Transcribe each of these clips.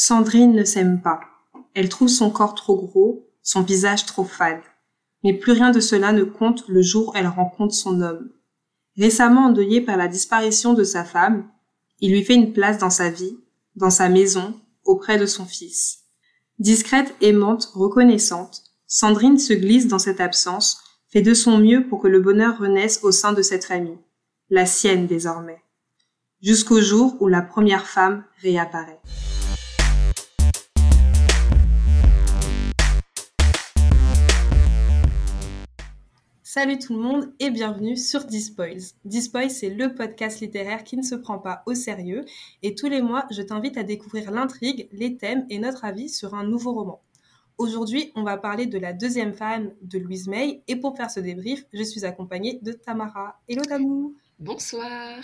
Sandrine ne s'aime pas. Elle trouve son corps trop gros, son visage trop fade. Mais plus rien de cela ne compte le jour où elle rencontre son homme. Récemment endeuillé par la disparition de sa femme, il lui fait une place dans sa vie, dans sa maison, auprès de son fils. Discrète, aimante, reconnaissante, Sandrine se glisse dans cette absence, fait de son mieux pour que le bonheur renaisse au sein de cette famille, la sienne désormais, jusqu'au jour où la première femme réapparaît. Salut tout le monde et bienvenue sur Dispoils. Dispoils, c'est le podcast littéraire qui ne se prend pas au sérieux et tous les mois, je t'invite à découvrir l'intrigue, les thèmes et notre avis sur un nouveau roman. Aujourd'hui, on va parler de la deuxième femme de Louise May et pour faire ce débrief, je suis accompagnée de Tamara. Hello Tamou Bonsoir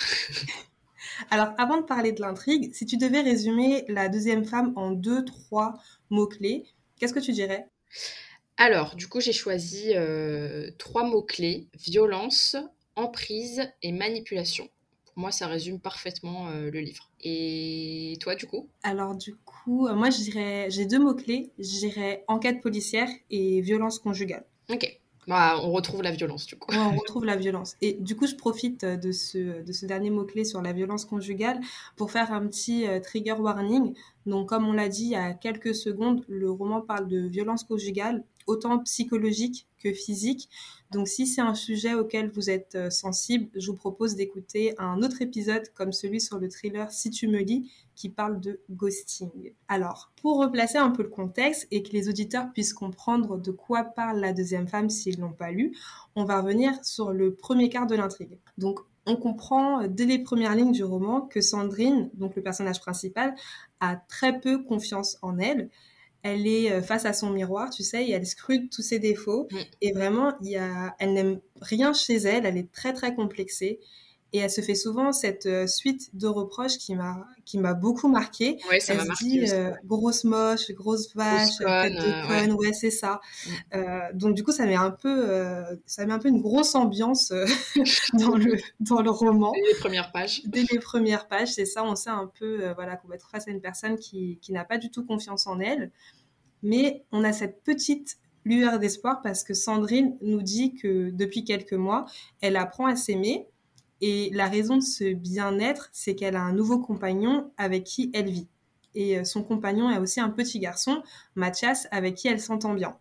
Alors, avant de parler de l'intrigue, si tu devais résumer la deuxième femme en deux, trois mots-clés, qu'est-ce que tu dirais? Alors, du coup, j'ai choisi euh, trois mots-clés, violence, emprise et manipulation. Pour moi, ça résume parfaitement euh, le livre. Et toi, du coup? Alors, du coup, euh, moi, j'ai deux mots-clés. Je dirais enquête policière et violence conjugale. Ok. Bah, on retrouve la violence, du coup. on retrouve la violence. Et du coup, je profite de ce, de ce dernier mot-clé sur la violence conjugale pour faire un petit trigger warning. Donc, comme on l'a dit il y a quelques secondes, le roman parle de violence conjugale autant psychologique que physique. Donc si c'est un sujet auquel vous êtes euh, sensible, je vous propose d'écouter un autre épisode comme celui sur le thriller Si tu me lis qui parle de ghosting. Alors, pour replacer un peu le contexte et que les auditeurs puissent comprendre de quoi parle la deuxième femme s'ils l'ont pas lu, on va revenir sur le premier quart de l'intrigue. Donc on comprend dès les premières lignes du roman que Sandrine, donc le personnage principal, a très peu confiance en elle elle est euh, face à son miroir, tu sais, et elle scrute tous ses défauts. Mm. Et vraiment, il y a, elle n'aime rien chez elle, elle est très très complexée. Et elle se fait souvent cette euh, suite de reproches qui m'a qui m'a beaucoup marqué. Ouais, ça elle se dit euh, grosse moche, grosse vache, tête de conne, ouais, c'est ça. Mm. donc du coup, ça met un peu ça met un peu une grosse ambiance dans le dans le roman. Dès les premières pages. Dès les premières pages, c'est ça. On sait un peu voilà qu'on va être face à une personne qui qui n'a pas du tout confiance en elle. Mais on a cette petite lueur d'espoir parce que Sandrine nous dit que depuis quelques mois, elle apprend à s'aimer. Et la raison de ce bien-être, c'est qu'elle a un nouveau compagnon avec qui elle vit. Et euh, son compagnon est aussi un petit garçon, Mathias, avec qui elle s'entend bien.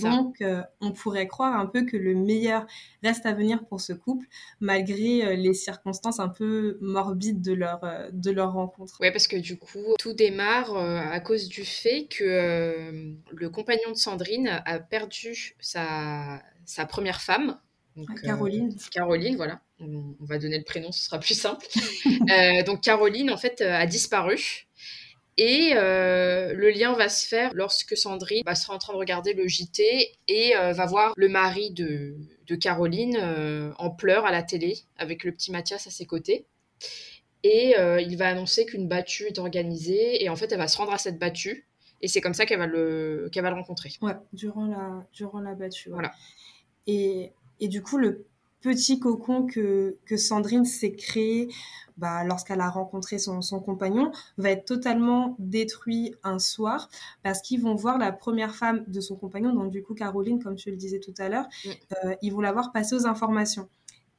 Donc, euh, on pourrait croire un peu que le meilleur reste à venir pour ce couple, malgré euh, les circonstances un peu morbides de leur, euh, de leur rencontre. Oui, parce que du coup, tout démarre à cause du fait que le compagnon de Sandrine a perdu sa, sa première femme. Caroline. Caroline, voilà. On, va donner le prénom, ce sera plus simple. donc, Caroline, en fait, a disparu. Et euh, le lien va se faire lorsque Sandrine va sera en train de regarder le JT et euh, va voir le mari de, Caroline euh, en pleurs à la télé avec le petit Mathias à ses côtés. Et il va annoncer qu'une battue est organisée et en fait elle va se rendre à cette battue et c'est comme ça qu'elle va le qu'elle va le rencontrer. Ouais, durant la durant la battue. Voilà. Et, et du coup le petit cocon que, que Sandrine s'est créé bah, lorsqu'elle a rencontré son, compagnon, va être totalement détruit un soir parce qu'ils vont voir la première femme de son compagnon, donc du coup Caroline, comme tu le disais tout à l'heure, euh, ils vont la voir passer aux informations.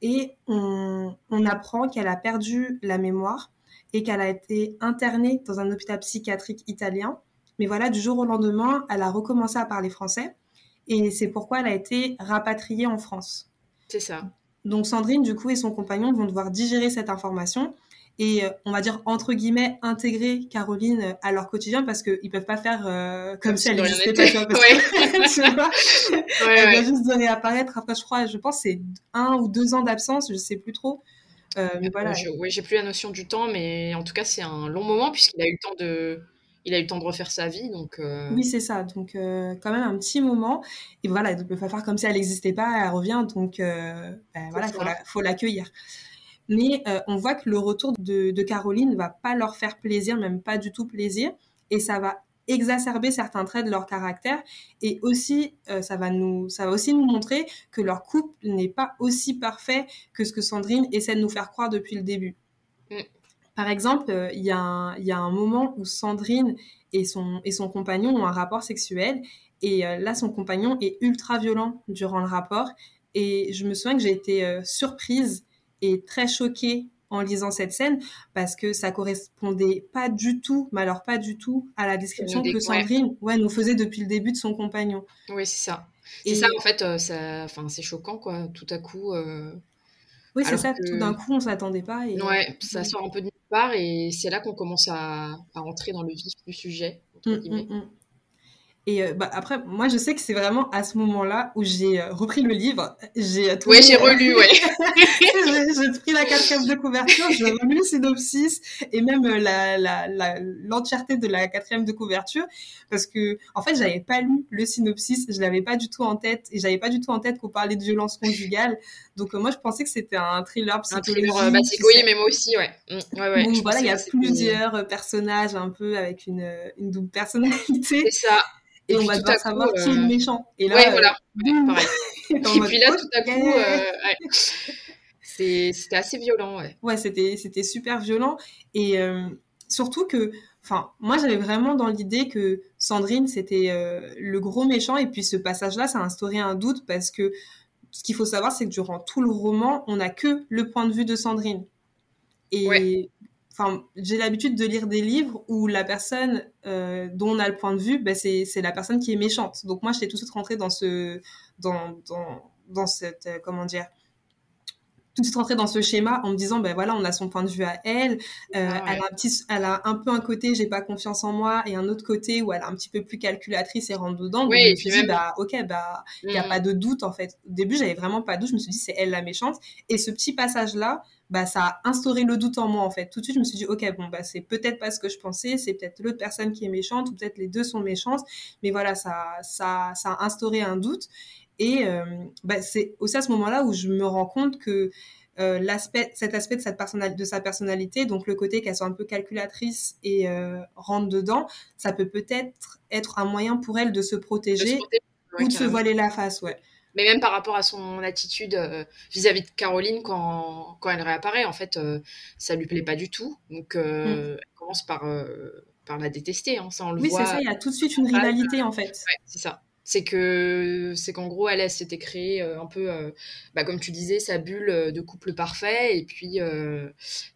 Et on, on apprend qu'elle a perdu la mémoire et qu'elle a été internée dans un hôpital psychiatrique italien. Mais voilà, du jour au lendemain, elle a recommencé à parler français et c'est pourquoi elle a été rapatriée en France. C'est ça. Donc Sandrine, du coup, et son compagnon vont devoir digérer cette information et euh, on va dire entre guillemets intégrer Caroline euh, à leur quotidien parce qu'ils peuvent pas faire euh, comme, si elle n'existait pas. Tu vois, tu vois elle va juste de réapparaître. Après, je crois, je pense, c'est un ou deux ans d'absence, je sais plus trop. mais voilà. oui, j'ai plus la notion du temps, mais en tout cas, c'est un long moment puisqu'il a eu le temps de il a eu le temps de refaire sa vie. Donc, euh, Oui, c'est ça. Donc, euh, quand même un petit moment. Et voilà, il ne peut pas faire comme si elle n'existait pas, elle revient. Donc, euh, ben, voilà, il faut l'accueillir. Mais on voit que le retour de, de Caroline ne va pas leur faire plaisir, même pas du tout plaisir. Et ça va exacerber certains traits de leur caractère et aussi ça va nous ça va aussi nous montrer que leur couple n'est pas aussi parfait que ce que Sandrine essaie de nous faire croire depuis le début. Mm. Par exemple, il y, y, a un moment où Sandrine et son, et son compagnon ont un rapport sexuel. Et là, son compagnon est ultra violent durant le rapport. Et je me souviens que j'ai été surprise et très choquée en lisant cette scène parce que ça correspondait pas du tout, mais alors pas du tout, à la description que Sandrine ouais. nous faisait depuis le début de son compagnon. Oui, c'est ça. C'est ça, en fait, euh, ça... enfin, c'est choquant, quoi, tout à coup. Euh, oui, c'est ça, tout d'un coup, on s'attendait pas. Et... Ouais, ça sort un peu de part et c'est là qu'on commence à... à, rentrer dans le vif du sujet, entre guillemets. Mmh, mmh. Et euh, bah, après, moi, je sais que c'est vraiment à ce moment-là où j'ai euh, repris le livre. J'ai euh, ouais, j'ai relu, ouais. j'ai pris la quatrième de couverture, j'ai relu le synopsis et même la, la, la, l'entièreté de la quatrième de couverture parce que, en fait, j'avais pas lu le synopsis, je l'avais pas du tout en tête et j'avais pas du tout en tête qu'on parlait de violence conjugale. Donc, moi, je pensais que c'était un thriller psychologique. Un thriller, bah, oui, mais moi aussi, ouais. Mmh, ouais, ouais Donc, voilà, il y a plusieurs personnages un peu avec une, une double personnalité. C'est ça. Et, on va devoir savoir qui est le méchant. Et là, ouais, voilà, pareil. et puis là, tout à coup, euh, c'était assez violent. Ouais, ouais c'était super violent. Et euh, surtout que, enfin, moi, j'avais vraiment dans l'idée que Sandrine, c'était euh, le gros méchant. Et puis ce passage-là, ça a instauré un doute parce que ce qu'il faut savoir, c'est que durant tout le roman, on n'a que le point de vue de Sandrine. Et enfin, j'ai l'habitude de lire des livres où la personne euh, dont on a le point de vue, ben c'est, la personne qui est méchante. Donc moi, j'étais tout de suite rentrée dans ce, dans, dans, dans cette, euh, comment dire, tout de suite rentrée dans ce schéma en me disant, ben voilà, on a son point de vue à elle, euh, ah elle, a un petit, elle a un peu un côté, j'ai pas confiance en moi, et un autre côté où elle est un petit peu plus calculatrice et rentre dedans. Oui, Donc je me suis dit, bah ok, bah il n'y a mm. pas de doute en fait. Au début, j'avais vraiment pas de doute, je me suis dit, c'est elle la méchante. Et ce petit passage-là, bah, ça a instauré le doute en moi en fait. Tout de suite, je me suis dit, ok, bon, bah, c'est peut-être pas ce que je pensais, c'est peut-être l'autre personne qui est méchante, ou peut-être les deux sont méchantes, mais voilà, ça, ça, ça a instauré un doute. Et euh, bah, c'est aussi à ce moment-là où je me rends compte que euh, l'aspect, cet aspect de, cette de sa personnalité, donc le côté qu'elle soit un peu calculatrice et euh, rentre dedans, ça peut peut-être être un moyen pour elle de se protéger, ou de se voiler la face, ouais mais même par rapport à son attitude euh, vis-à-vis de Caroline quand, quand elle réapparaît, en fait, ça lui plaît pas du tout. Donc, mm. elle commence par, par la détester, hein, ça on le oui, voit. Oui, c'est ça, il y a tout de suite une rivalité, en fait. Ouais, c'est ça. C'est que c'est qu'en gros, elle, elle s'était créée un peu, bah, comme tu disais, sa bulle de couple parfait. Et puis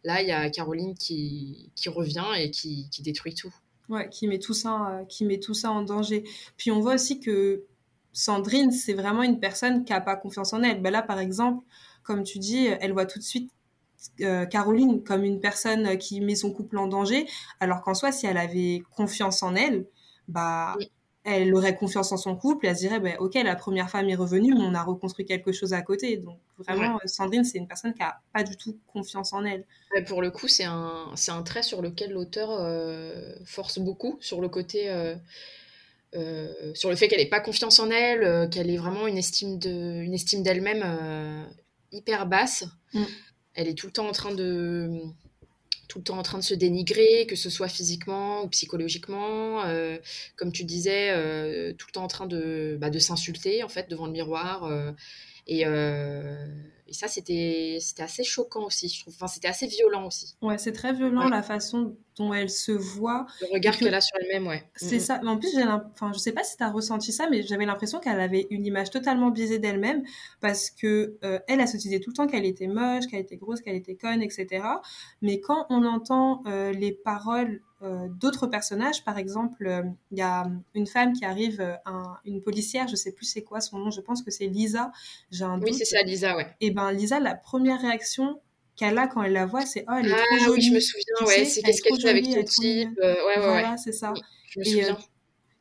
là, il y a Caroline qui, qui revient et qui, qui détruit tout. Ouais, qui met tout ça, qui met tout ça en danger. Puis on voit aussi que Sandrine, c'est vraiment une personne qui n'a pas confiance en elle. Ben là, par exemple, comme tu dis, elle voit tout de suite euh, Caroline comme une personne qui met son couple en danger, alors qu'en soi, si elle avait confiance en elle, bah, elle aurait confiance en son couple et elle se dirait, bah, ok, la première femme est revenue, mais on a reconstruit quelque chose à côté. Donc vraiment, Sandrine, c'est une personne qui n'a pas du tout confiance en elle. pour le coup, c'est un, un trait sur lequel l'auteur euh, force beaucoup, sur le côté... Euh, euh, sur le fait qu'elle n'ait pas confiance en elle, qu'elle ait vraiment une estime de, une estime d'elle-même hyper basse. Mm. Elle est tout le temps en train de tout le temps en train de se dénigrer, que ce soit physiquement ou psychologiquement, comme tu disais, tout le temps en train de, bah, de s'insulter en fait devant le miroir. et, et ça, c'était assez choquant aussi, je trouve. Enfin, c'était assez violent aussi. Ouais, c'est très violent la façon dont elle se voit. Le regard qu'elle a sur elle-même, ouais. C'est mm, mm. ça. Mais en plus, enfin, je sais pas si tu as ressenti ça, mais j'avais l'impression qu'elle avait une image totalement biaisée d'elle-même parce que euh, elle, elle se disait tout le temps qu'elle était moche, qu'elle était grosse, qu'elle était conne, etc. Mais quand on entend euh, les paroles euh, d'autres personnages. Par exemple, euh, il y a une femme qui arrive, euh, une policière, je sais plus c'est quoi son nom, je pense que c'est Lisa. J'ai un oui, c'est ça, Lisa, ouais. Et ben Lisa, la première réaction qu'elle a quand elle la voit, c'est oh elle est ah, trop jolie. Oui, je me souviens, ouais, c'est qu'est-ce qu'elle fait avec ce type. ouais, ouais, voilà, c'est ça. je me souviens.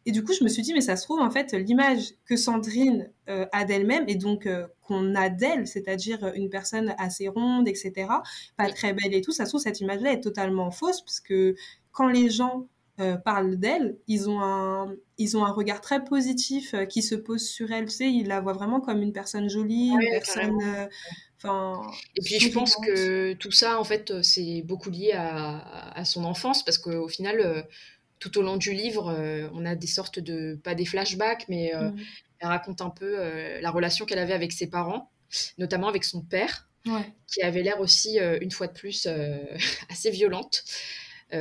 Et, du coup, je me suis dit, mais ça se trouve, en fait, l'image que Sandrine a d'elle-même et donc qu'on a d'elle, c'est-à-dire une personne assez ronde, etc., pas très belle et tout, ça se trouve, cette image-là est totalement fausse parce que quand les gens euh, parlent d'elle, ils ont un ils ont un regard très positif euh, qui se pose sur elle. Tu sais, ils la voient vraiment comme une personne jolie, une personne. Euh, enfin. et puis je pense que tout ça, en fait, c'est beaucoup lié à, son enfance parce qu'au final, tout au long du livre, on a des sortes de pas des flashbacks, mais mmh. elle raconte un peu la relation qu'elle avait avec ses parents, notamment avec son père. qui avait l'air aussi, une fois de plus, assez violente.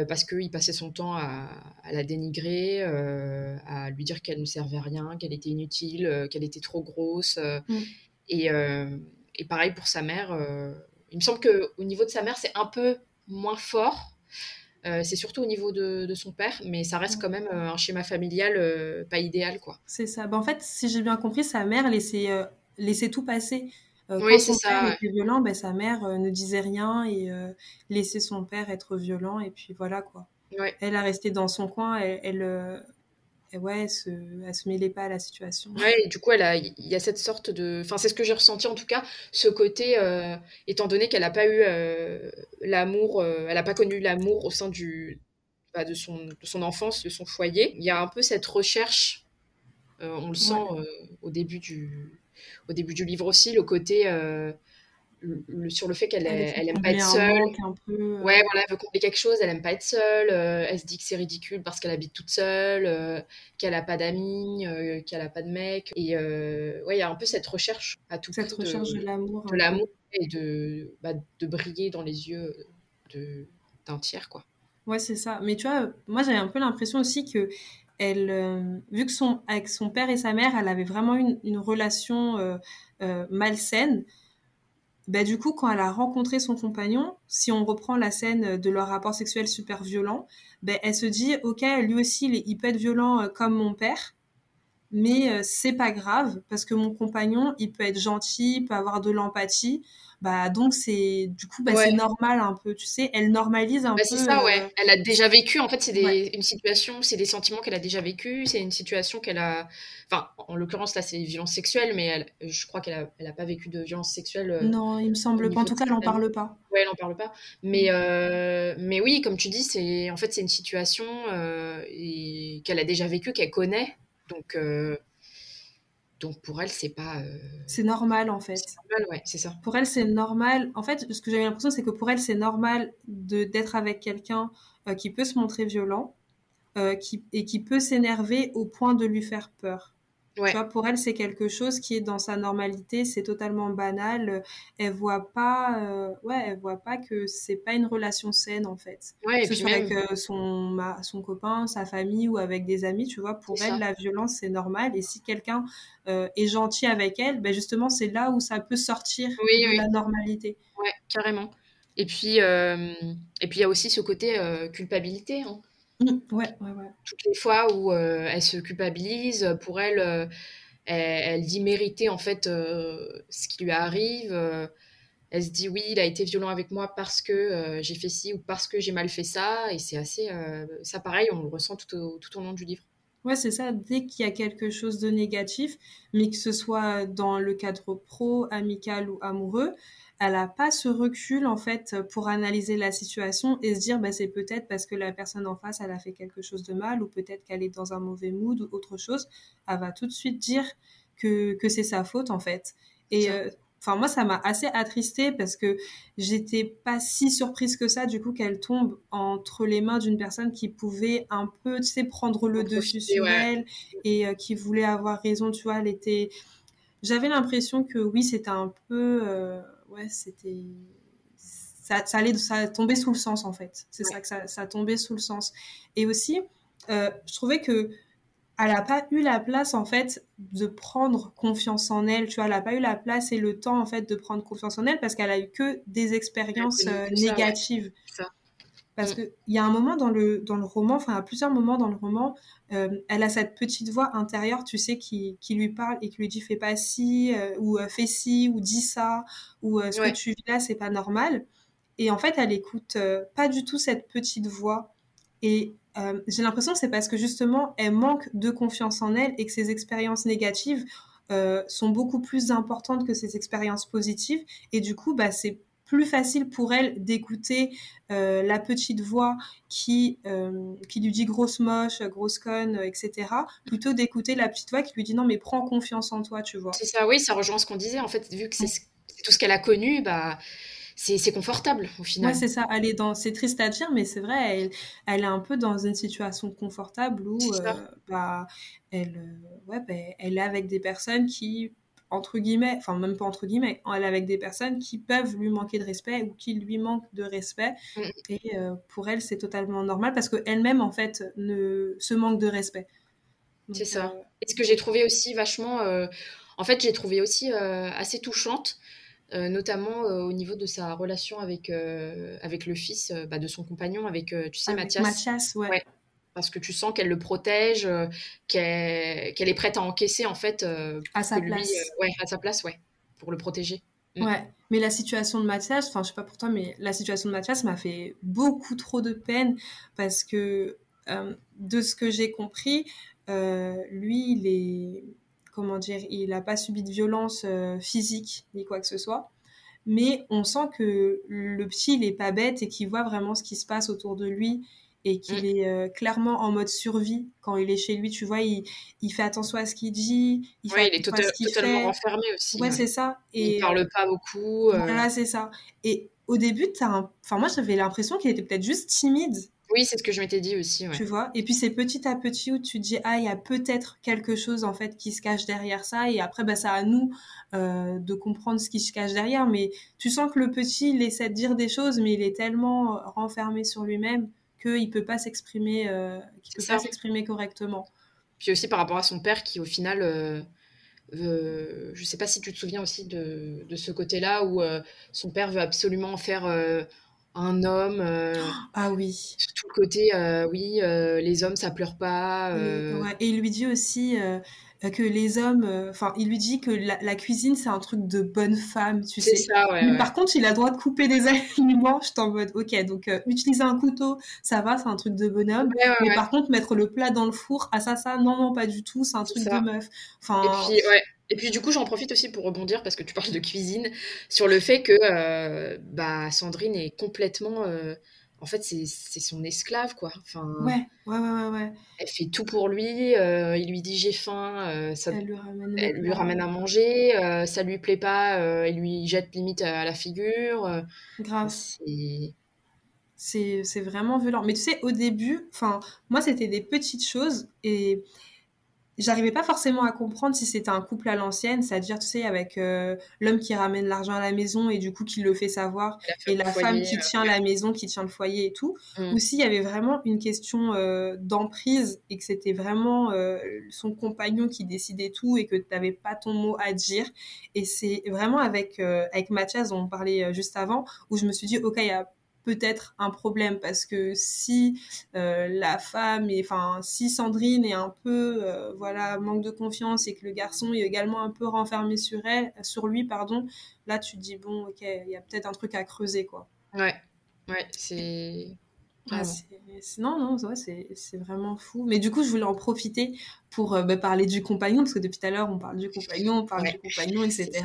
parce qu'il passait son temps à, la dénigrer, à lui dire qu'elle ne servait à rien, qu'elle était inutile, qu'elle était trop grosse. Mm. Et, et, pareil pour sa mère. il me semble qu'au niveau de sa mère, c'est un peu moins fort. Euh, c'est surtout au niveau de, son père, mais ça reste quand même euh, un schéma familial euh, pas idéal, quoi. C'est ça. Ben, en fait, si j'ai bien compris, sa mère laissait, laissait tout passer. oui, c'est ça. Père était violent, ben, sa mère ne disait rien et laissait son père être violent, et puis voilà, quoi. Elle a resté dans son coin, elle, ouais, elle se, elle se mêlait pas à la situation. Ouais, et du coup, il y a cette sorte de, enfin, c'est ce que j'ai ressenti en tout cas, ce côté, euh, étant donné qu'elle n'a pas eu euh, l'amour, euh, elle n'a pas connu l'amour au sein du, bah, de son, de son enfance, de son foyer. Il y a un peu cette recherche, on le sent au début du, au début du livre aussi, le côté sur le fait qu'elle elle, aime pas être seule. Euh. Ouais, voilà, elle veut combler quelque chose, elle aime pas être seule. Euh, elle se dit que c'est ridicule parce qu'elle habite toute seule, euh, qu'elle a pas d'amis, qu'elle a pas de mec. Et ouais, il y a un peu cette recherche à tout Cette recherche de, l'amour. De l'amour et de, bah, de briller dans les yeux d'un tiers, quoi. Ouais, c'est ça. Mais tu vois, moi j'avais un peu l'impression aussi que elle, vu que son, avec son père et sa mère, elle avait vraiment une, une relation malsaine bah, du coup, quand elle a rencontré son compagnon, si on reprend la scène de leur rapport sexuel super violent, bah, elle se dit, ok, lui aussi, il peut être violent euh, comme mon père, mais euh, c'est pas grave parce que mon compagnon, il peut être gentil, il peut avoir de l'empathie. Bah donc c'est du coup bah, c'est normal un peu, tu sais, elle normalise un bah, peu. C'est ça, ouais. Euh, elle a déjà vécu. En fait, c'est une situation, c'est des sentiments qu'elle a déjà vécu. C'est une situation qu'elle a. Enfin, en l'occurrence là, c'est violence sexuelle, mais elle, je crois qu'elle a, elle a pas vécu de violence sexuelle. Euh, non, il me semble pas. En tout cas, elle en parle pas. Ouais, elle en parle pas. Mais mm. mais oui, comme tu dis, c'est en fait c'est une situation et qu'elle a déjà vécu, qu'elle connaît. Donc, euh, donc pour elle, c'est pas. Euh, c'est normal en fait. C'est normal, ouais, c'est ça. Pour elle, c'est normal. En fait, ce que j'avais l'impression, c'est que pour elle, c'est normal de d'être avec quelqu'un euh, qui peut se montrer violent qui, et qui peut s'énerver au point de lui faire peur. Tu vois, pour elle, c'est quelque chose qui est dans sa normalité, c'est totalement banal. Elle voit pas, euh, ouais, elle voit pas que c'est pas une relation saine en fait. Ouais, que ce soit avec euh, son, son copain, sa famille ou avec des amis, tu vois, pour elle, la violence c'est normal. Et si quelqu'un euh, est gentil avec elle, ben justement, c'est là où ça peut sortir de la normalité. Ouais, carrément. Et puis, et puis il y a aussi ce côté culpabilité. Hein. Mmh, ouais, ouais, ouais. Toutes les fois où euh, elle se culpabilise, pour elle, euh, elle, dit mériter en fait euh, ce qui lui arrive. elle se dit oui, il a été violent avec moi parce que j'ai fait ci ou parce que j'ai mal fait ça. Et c'est assez. ça, pareil, on le ressent tout au, tout au long du livre. Ouais, c'est ça. Dès qu'il y a quelque chose de négatif, mais que ce soit dans le cadre pro, amical ou amoureux, elle n'a pas ce recul en fait pour analyser la situation et se dire bah, c'est peut-être parce que la personne en face elle a fait quelque chose de mal ou peut-être qu'elle est dans un mauvais mood ou autre chose. Elle va tout de suite dire que, que c'est sa faute en fait. Et euh, enfin moi ça m'a assez attristée parce que j'étais pas si surprise que ça du coup qu'elle tombe entre les mains d'une personne qui pouvait un peu tu sais prendre le dessus sur elle et euh, qui voulait avoir raison tu vois elle était j'avais l'impression que oui c'était un peu euh, ouais, c'était. Ça, ça, allait, ça tombait sous le sens, en fait. C'est ça que ça, ça tombait sous le sens. Et aussi, euh, je trouvais que elle n'a pas eu la place en fait de prendre confiance en elle tu vois elle n'a pas eu la place et le temps en fait de prendre confiance en elle parce qu'elle a eu que des expériences euh, négatives ça. Parce mm. qu'il y a un moment dans le, dans le roman, enfin, à plusieurs moments dans le roman, euh, elle a cette petite voix intérieure, tu sais, qui, qui lui parle et qui lui dit fais pas ci, euh, ou euh, fais ci, ou dis ça, ou ce que tu vis là, c'est pas normal. Et en fait, elle écoute pas du tout cette petite voix. Et j'ai l'impression que c'est parce que justement, elle manque de confiance en elle et que ses expériences négatives sont beaucoup plus importantes que ses expériences positives. Et du coup, bah, c'est plus facile pour elle d'écouter euh, la petite voix qui, euh, qui lui dit grosse moche, grosse conne, etc., plutôt d'écouter la petite voix qui lui dit non mais prends confiance en toi, tu vois. C'est ça, oui, ça rejoint ce qu'on disait, en fait, vu que c'est tout ce qu'elle a connu, bah c'est confortable au final. Ouais, c'est ça. Elle est dans, c'est triste à dire, mais c'est vrai, elle, elle, est un peu dans une situation confortable où, euh, bah, elle, ouais, bah, elle est avec des personnes qui entre guillemets, enfin même pas entre guillemets, elle est avec des personnes qui peuvent lui manquer de respect ou qui lui manquent de respect. Mm. Et euh, pour elle, c'est totalement normal parce qu'elle-même, en fait, ne se manque de respect. C'est ça. Euh, et ce que j'ai trouvé aussi vachement... Euh, en fait, j'ai trouvé aussi assez touchante. notamment au niveau de sa relation avec, avec le fils bah, de son compagnon, avec, tu sais, Mathias. Mathias, ouais parce que tu sens qu'elle le protège, euh, qu'elle est prête à encaisser en fait euh, à sa place. Euh, ouais, à sa place, ouais, pour le protéger. Mm. Ouais, mais la situation de Mathias, enfin je sais pas pour toi, mais la situation de Mathias m'a fait beaucoup trop de peine parce que de ce que j'ai compris, lui il est comment dire, il n'a pas subi de violence physique ni quoi que ce soit mais on sent que le petit, il est pas bête et qu'il voit vraiment ce qui se passe autour de lui et qu'il mm. est euh, clairement en mode survie quand il est chez lui. Tu vois, il, il fait attention à ce qu'il dit. Il, ouais, il est tota-, totalement renfermé aussi. Ouais, c'est ça. Et, il parle pas beaucoup. Euh. Voilà, c'est ça. Et au début, un... enfin, moi, j'avais l'impression qu'il était peut-être juste timide. Oui, c'est ce que je m'étais dit aussi. Tu vois Et puis c'est petit à petit où tu te dis, ah, il y a peut-être quelque chose en fait qui se cache derrière ça. Et après, bah, c'est à nous euh, de comprendre ce qui se cache derrière. Mais tu sens que le petit, il essaie de dire des choses, mais il est tellement renfermé sur lui-même qu'il peut pas s'exprimer, euh, peut pas s'exprimer correctement. Puis aussi par rapport à son père qui au final, euh, je sais pas si tu te souviens aussi de, de ce côté-là où euh, son père veut absolument faire un homme. ah oui. Tout le côté, oui, les hommes ça pleure pas. Et il lui dit aussi euh, que les hommes, euh, enfin, il lui dit que la, cuisine c'est un truc de bonne femme, tu sais. Ça, ouais, Par contre, il a le droit de couper des aliments. Je t'en mode, ok, donc euh, utiliser un couteau, ça va, c'est un truc de bonhomme. mais par contre, mettre le plat dans le four, ah ça, ça, non, non, pas du tout, c'est un truc de meuf. Enfin. Et puis, ouais. Et puis du coup, j'en profite aussi pour rebondir parce que tu parles de cuisine sur le fait que bah, Sandrine est complètement en fait, c'est son esclave, quoi. Enfin, ouais, ouais, ouais, ouais, Elle fait tout pour lui. Euh, il lui dit j'ai faim, euh, ça, elle lui ramène, elle lui ramène à manger. Euh, ça lui plaît pas, elle lui jette limite à la figure. Grave. C'est vraiment violent. Mais tu sais, au début, enfin, moi, c'était des petites choses et j'arrivais pas forcément à comprendre si c'était un couple à l'ancienne, c'est-à-dire, tu sais, avec euh, l'homme qui ramène l'argent à la maison et du coup qui le fait savoir, et la femme qui euh, tient la maison, qui tient le foyer et tout, mm. ou s'il y avait vraiment une question euh, d'emprise et que c'était vraiment son compagnon qui décidait tout et que tu n'avais pas ton mot à dire. Et c'est vraiment avec, avec Mathias, dont on parlait juste avant, où je me suis dit, ok, il y a peut-être un problème parce que si euh, la femme et enfin si Sandrine est un peu euh, voilà manque de confiance et que le garçon est également un peu renfermé sur elle sur lui pardon là tu te dis bon ok il y a peut-être un truc à creuser quoi. Ouais ouais c'est ah, non, non, c'est vraiment fou. Mais du coup, je voulais en profiter pour euh, bah, parler du compagnon, parce que depuis tout à l'heure, on parle du compagnon, on parle du compagnon, etc.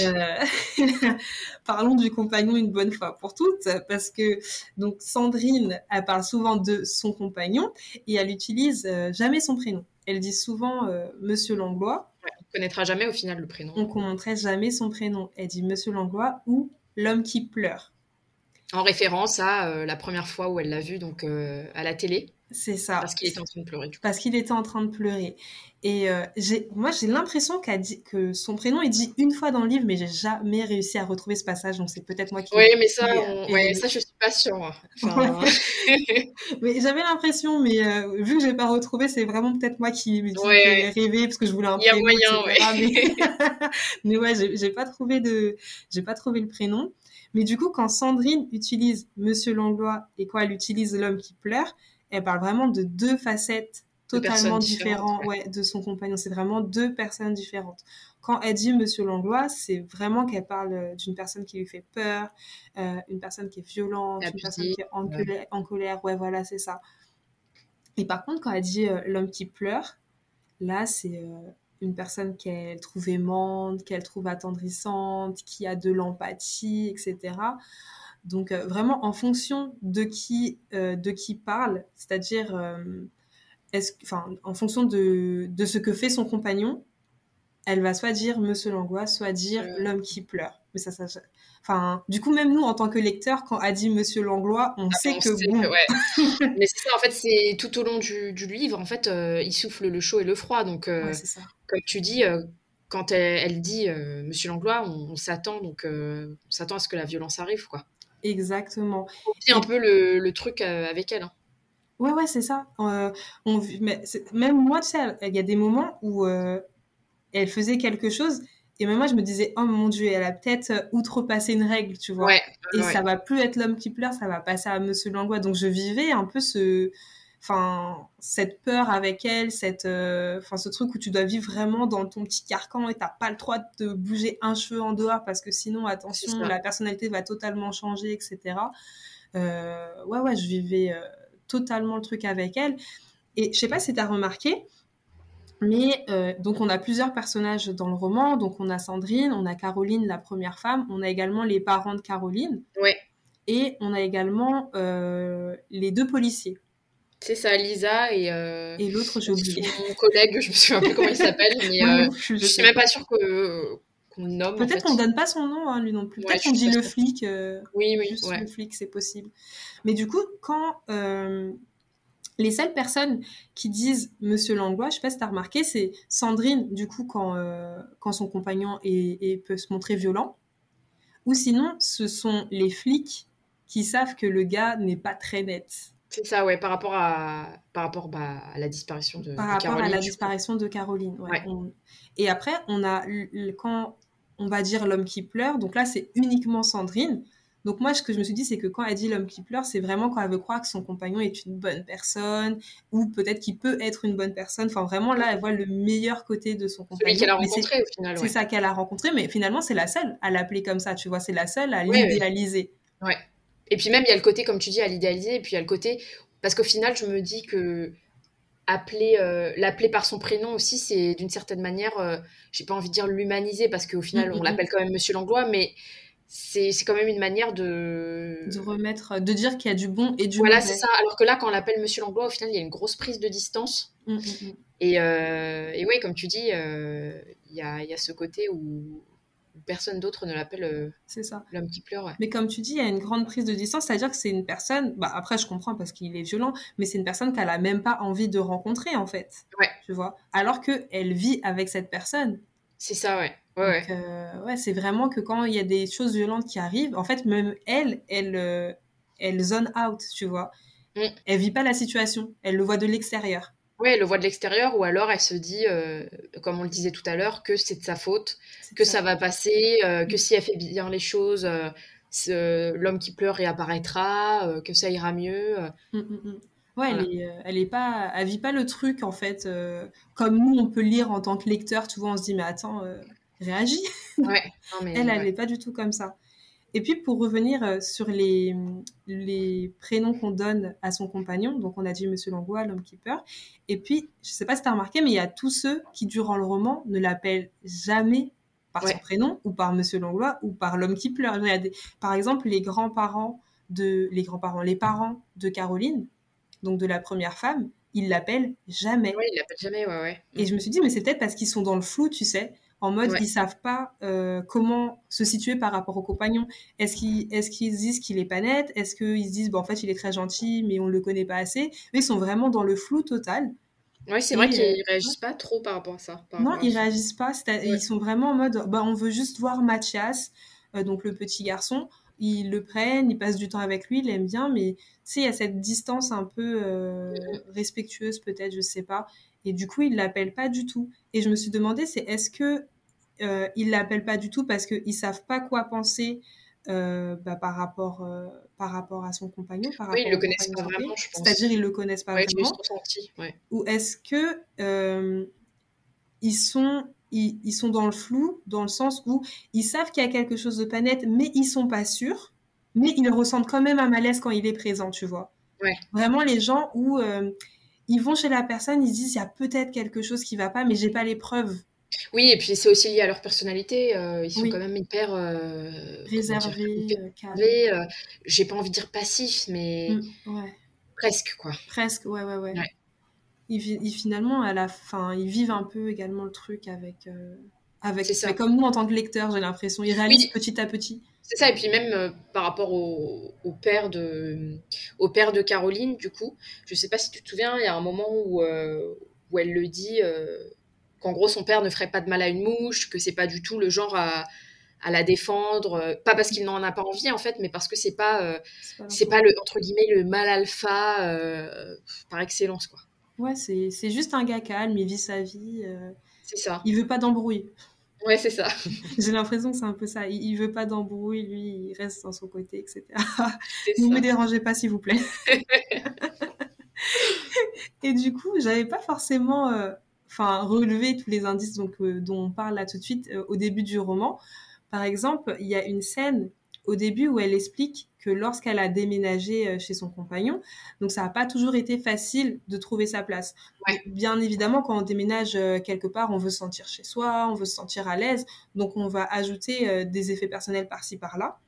Euh, parlons du compagnon une bonne fois pour toutes, parce que donc Sandrine, elle parle souvent de son compagnon et elle utilise euh, jamais son prénom. Elle dit souvent Monsieur Langlois. on connaîtra jamais au final le prénom. On ne connaîtra jamais son prénom. Elle dit Monsieur Langlois ou l'homme qui pleure en référence à euh, la première fois où elle l'a vu donc euh, à la télé. C'est ça. Parce qu'il était en train de pleurer. Parce qu'il était en train de pleurer. Et euh, moi, j'ai l'impression dit, que son prénom est dit une fois dans le livre, mais j'ai jamais réussi à retrouver ce passage. Donc c'est peut-être moi qui. Oui, mais ça, ouais, ça, je suis pas sûre. mais j'avais l'impression, mais vu que j'ai pas retrouvé, c'est vraiment peut-être moi qui me ouais. rêvé parce que je voulais un prénom. Il y a moyen, ouais. mais... ouais, j'ai pas trouvé de, j'ai pas trouvé le prénom. Mais du coup, quand Sandrine utilise Monsieur Langlois et quand elle utilise l'homme qui pleure, elle parle vraiment de deux facettes totalement différentes ouais. de son compagnon. C'est vraiment deux personnes différentes. Quand elle dit Monsieur Langlois, c'est vraiment qu'elle parle d'une personne qui lui fait peur, euh, une personne qui est violente, une personne qui est en, colère, en colère. Ouais, voilà, c'est ça. Et par contre, quand elle dit euh, l'homme qui pleure, là, c'est euh, une personne qu'elle trouve aimante, qu'elle trouve attendrissante, qui a de l'empathie, etc. Donc euh, vraiment en fonction de qui, euh, de qui parle, c'est-à-dire euh, enfin, en fonction de, de, ce que fait son compagnon, elle va soit dire Monsieur Langlois, soit dire l'homme qui pleure. Mais ça, ça, Enfin, du coup, même nous, en tant que lecteurs, quand a dit Monsieur Langlois, on ah, sait que bon. Mais c'est ça, en fait, c'est tout au long du, du livre, en fait, il souffle le chaud et le froid. Donc, comme tu dis, quand elle, dit Monsieur Langlois, on, s'attend donc on s'attend à ce que la violence arrive, quoi. Exactement. Vit un peu le, truc avec elle. Hein. Ouais, ouais, c'est ça. on, mais même moi, tu sais, il y a des moments où elle faisait quelque chose et même moi, je me disais, oh mon Dieu, elle a peut-être euh, outrepassé une règle, tu vois. et ça va plus être l'homme qui pleure, ça va passer à Monsieur Langlois. Donc je vivais un peu ce, enfin, cette peur avec elle, cette, euh, enfin, ce truc où tu dois vivre vraiment dans ton petit carcan et t'as pas le droit de bouger un cheveu en dehors parce que sinon, attention, la personnalité va totalement changer, etc. Euh, ouais, ouais, je vivais totalement le truc avec elle. Et je sais pas si tu as remarqué, mais euh, donc on a plusieurs personnages dans le roman. Donc on a Sandrine, on a Caroline, la première femme. On a également les parents de Caroline. Ouais. Et on a également euh, les deux policiers. C'est ça, Lisa et. Euh, et l'autre, j'ai oublié. Mon collègue, je me souviens plus comment il s'appelle, mais je, ne suis même pas sûre que qu'on nomme. Peut-être qu'on donne pas son nom, hein, lui non plus. Peut-être qu'on dit le flic. oui, oui. Juste le flic, c'est possible. Mais du coup, quand les seules personnes qui disent Monsieur Langlois, je sais pas si tu as remarqué, c'est Sandrine, du coup, quand, euh, quand son compagnon est, peut se montrer violent. Ou sinon, ce sont les flics qui savent que le gars n'est pas très net. C'est ça, ouais, par rapport à, par rapport, bah, à la disparition de, par rapport à la disparition de Caroline. Et après, on a, quand on va dire l'homme qui pleure, donc là, c'est uniquement Sandrine. Donc moi, ce que je me suis dit, c'est que quand elle dit l'homme qui pleure, c'est vraiment quand elle veut croire que son compagnon est une bonne personne, ou peut-être qu'il peut être une bonne personne. Enfin, vraiment, là, elle voit le meilleur côté de son compagnon. Celui qu'elle a rencontré au final. C'est ça qu'elle a rencontré, mais finalement, c'est la seule à l'appeler comme ça, tu vois. C'est la seule à l'idéaliser. Ouais. Et puis même, il y a le côté, comme tu dis, à l'idéaliser, et puis il y a le côté... Parce qu'au final, je me dis que appeler euh, l'appeler par son prénom aussi c'est d'une certaine manière euh, j'ai pas envie de dire l'humaniser parce qu'au final mm, on mm, l'appelle mm. quand même monsieur Langlois mais c'est quand même une manière de de remettre de dire qu'il y a du bon et du voilà c'est ça. Alors que là quand on l'appelle Monsieur Langlois au final il y a une grosse prise de distance. Mmh, et, euh, et oui comme tu dis euh, il y, a, y, a, ce côté où personne d'autre ne l'appelle euh, c'est ça. l'homme qui pleure mais comme tu dis il y a une grande prise de distance c'est à dire que c'est une personne bah après je comprends parce qu'il est violent mais c'est une personne qu'elle a même pas envie de rencontrer en fait. Ouais. Tu vois? Alors que elle vit avec cette personne. C'est ça ouais. Ouais, euh, ouais c'est vraiment que quand il y a des choses violentes qui arrivent, en fait, même elle, elle, euh, elle zone out, tu vois? Mm. Elle vit pas la situation, elle le voit de l'extérieur. Oui, elle le voit de l'extérieur, ou alors elle se dit, euh, comme on le disait tout à l'heure, que c'est de sa faute, que ça. va passer, que mm. si elle fait bien les choses, l'homme qui pleure réapparaîtra, que ça ira mieux. Mm, ouais, elle, est, elle est pas, elle vit pas le truc en fait, comme nous on peut lire en tant que lecteur. Tu vois, on se dit mais attends, réagit. elle, elle n'est pas du tout comme ça. Et puis pour revenir euh, sur les, les prénoms qu'on donne à son compagnon, donc on a dit Monsieur Langlois, l'homme qui pleure. Et puis, je ne sais pas si tu as remarqué, mais il y a tous ceux qui, durant le roman, ne l'appellent jamais par son prénom, ou par Monsieur Langlois, ou par l'homme qui pleure. Par exemple, les grands-parents de les grands-parents, les parents de Caroline, donc de la première femme, ils l'appellent jamais. Oui, ils l'appellent jamais, ouais, ouais. Et je me suis dit, mais c'est peut-être parce qu'ils sont dans le flou, tu sais en mode ils savent pas euh, comment se situer par rapport au compagnon. Est-ce qu'ils est qu'ils disent qu'il est pas net? Est-ce qu'ils se disent bon en fait il est très gentil mais on le connaît pas assez? Ils sont vraiment dans le flou total. Oui, c'est vrai qu'ils euh, réagissent pas trop par rapport à ça. non, ils réagissent pas. Ils sont vraiment en mode bah, on veut juste voir Mathias, euh, donc le petit garçon. Ils le prennent, ils passent du temps avec lui, ils l'aiment bien, mais tu il y a cette distance un peu respectueuse, peut-être, je sais pas. Et du coup, ils l'appellent pas du tout. Et je me suis demandé, c'est est-ce que euh, ils l'appellent pas du tout parce qu'ils savent pas quoi penser euh, bah, par rapport euh, par rapport à son compagnon. Par oui, ils le connaissent pas vraiment, je pense. C'est-à-dire ils le connaissent pas vraiment. Ouais. Ou est-ce que euh, ils sont ils, ils, sont dans le flou dans le sens où ils savent qu'il y a quelque chose de pas net, mais ils sont pas sûrs. Mais ils ressentent quand même un malaise quand il est présent, tu vois. Ouais. Vraiment les gens où ils vont chez la personne, ils disent il y a peut-être quelque chose qui va pas, mais j'ai pas les preuves. Oui, et puis c'est aussi lié à leur personnalité. Euh, ils sont quand même hyper euh, réservés, euh, J'ai pas envie de dire passifs, mais mmh, presque quoi. Presque, ouais, ouais, ouais. Ils, finalement, à la fin, ils vivent un peu également le truc avec. avec ça. comme nous en tant que lecteurs, j'ai l'impression. Ils réalisent petit à petit. C'est ça, et puis même par rapport au, père de, au père de Caroline, du coup, je sais pas si tu te souviens, il y a un moment où, où elle le dit qu'en gros son père ne ferait pas de mal à une mouche, que c'est pas du tout le genre à, à la défendre, euh, pas parce qu'il n'en a pas envie en fait, mais parce que c'est pas, c'est pas, le entre guillemets le mal alpha par excellence quoi. Ouais, c'est juste un gars calme, il vit sa vie. c'est ça. Il veut pas d'embrouille. Ouais, c'est ça. J'ai l'impression que c'est un peu ça. Il, il veut pas d'embrouille, lui, il reste dans son côté, etc. Ne me dérangez pas, s'il vous plaît. et du coup, j'avais pas forcément, euh, enfin, relevé tous les indices donc euh, dont on parle là tout de suite euh, au début du roman. Par exemple, il y a une scène au début où elle explique que lorsqu'elle a déménagé euh, chez son compagnon, donc ça n'a pas toujours été facile de trouver sa place. Bien évidemment, quand on déménage quelque part, on veut se sentir chez soi, on veut se sentir à l'aise, donc on va ajouter des effets personnels par-ci par-là.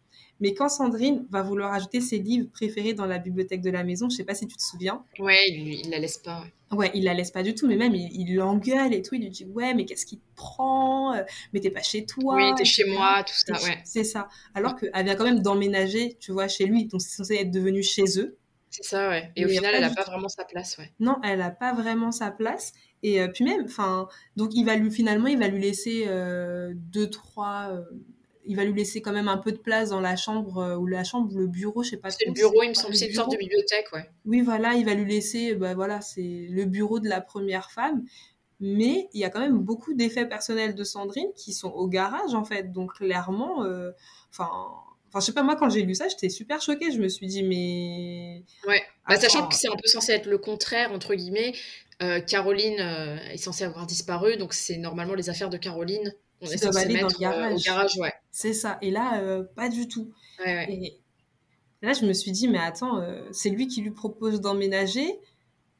Mais quand Sandrine va vouloir ajouter ses livres préférés dans la bibliothèque de la maison, je sais pas si tu te souviens. Ouais, il, il la laisse pas. Ouais, il la laisse pas du tout, mais même il l'engueule et tout. Il lui dit ouais, mais qu'est-ce qui te prend Mais t'es pas chez toi. Oui, t'es chez moi, tout ça. Ouais. C'est ça. Alors qu'elle vient quand même d'emménager, tu vois, chez lui, donc c'est censé être devenu chez eux. C'est ça, ouais. Et au final, elle a pas vraiment sa place, ouais. Non, elle a pas vraiment sa place. Et euh, puis même, enfin, donc il va lui finalement, il va lui laisser euh, deux, trois. Euh, il va lui laisser quand même un peu de place dans la chambre euh, ou la chambre ou le bureau, je sais pas. C'est le bureau, il me semble, c'est une sorte de bibliothèque, ouais. Oui, voilà, il va lui laisser, bah voilà, c'est le bureau de la première femme. Mais il y a quand même beaucoup d'effets personnels de Sandrine qui sont au garage en fait, donc clairement, euh, enfin. Enfin, je sais pas, moi, quand j'ai lu ça, j'étais super choquée. Je me suis dit, mais. Ouais, bah, sachant que c'est un peu censé être le contraire, entre guillemets. Euh, Caroline est censée avoir disparu, donc c'est normalement les affaires de Caroline on est censé aller dans le euh, garage. au garage, ouais. C'est ça. Et là, euh, pas du tout. Et là, je me suis dit, mais attends, euh, c'est lui qui lui propose d'emménager.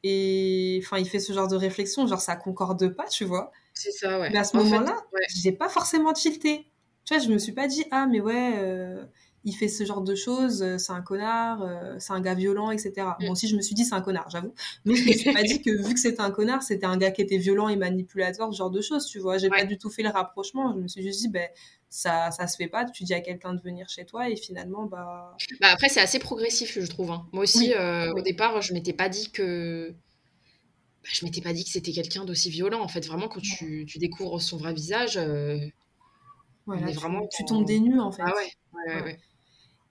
Et enfin, il fait ce genre de réflexion, genre ça concorde pas, tu vois. C'est ça, ouais. Mais à ce moment-là, j'ai pas forcément tilté. Tu vois, je me suis pas dit, ah, mais ouais, il fait ce genre de choses, euh, c'est un connard, euh, c'est un gars violent, etc. Bon, aussi, je me suis dit, c'est un connard, j'avoue. Mais je me suis pas dit que vu que c'était un connard, c'était un gars qui était violent et manipulateur, ce genre de choses, tu vois. J'ai pas du tout fait le rapprochement. Je me suis juste dit, ben, ça, ça se fait pas. Tu dis à quelqu'un de venir chez toi et finalement, bah. Bah après, c'est assez progressif, je trouve. Hein. Moi aussi, euh, au départ, je m'étais pas dit que. Bah, je m'étais pas dit que c'était quelqu'un d'aussi violent. En fait, vraiment, quand tu, tu découvres son vrai visage. Voilà, vraiment tu, tombes des nues en fait. Ah ouais, ouais, ouais.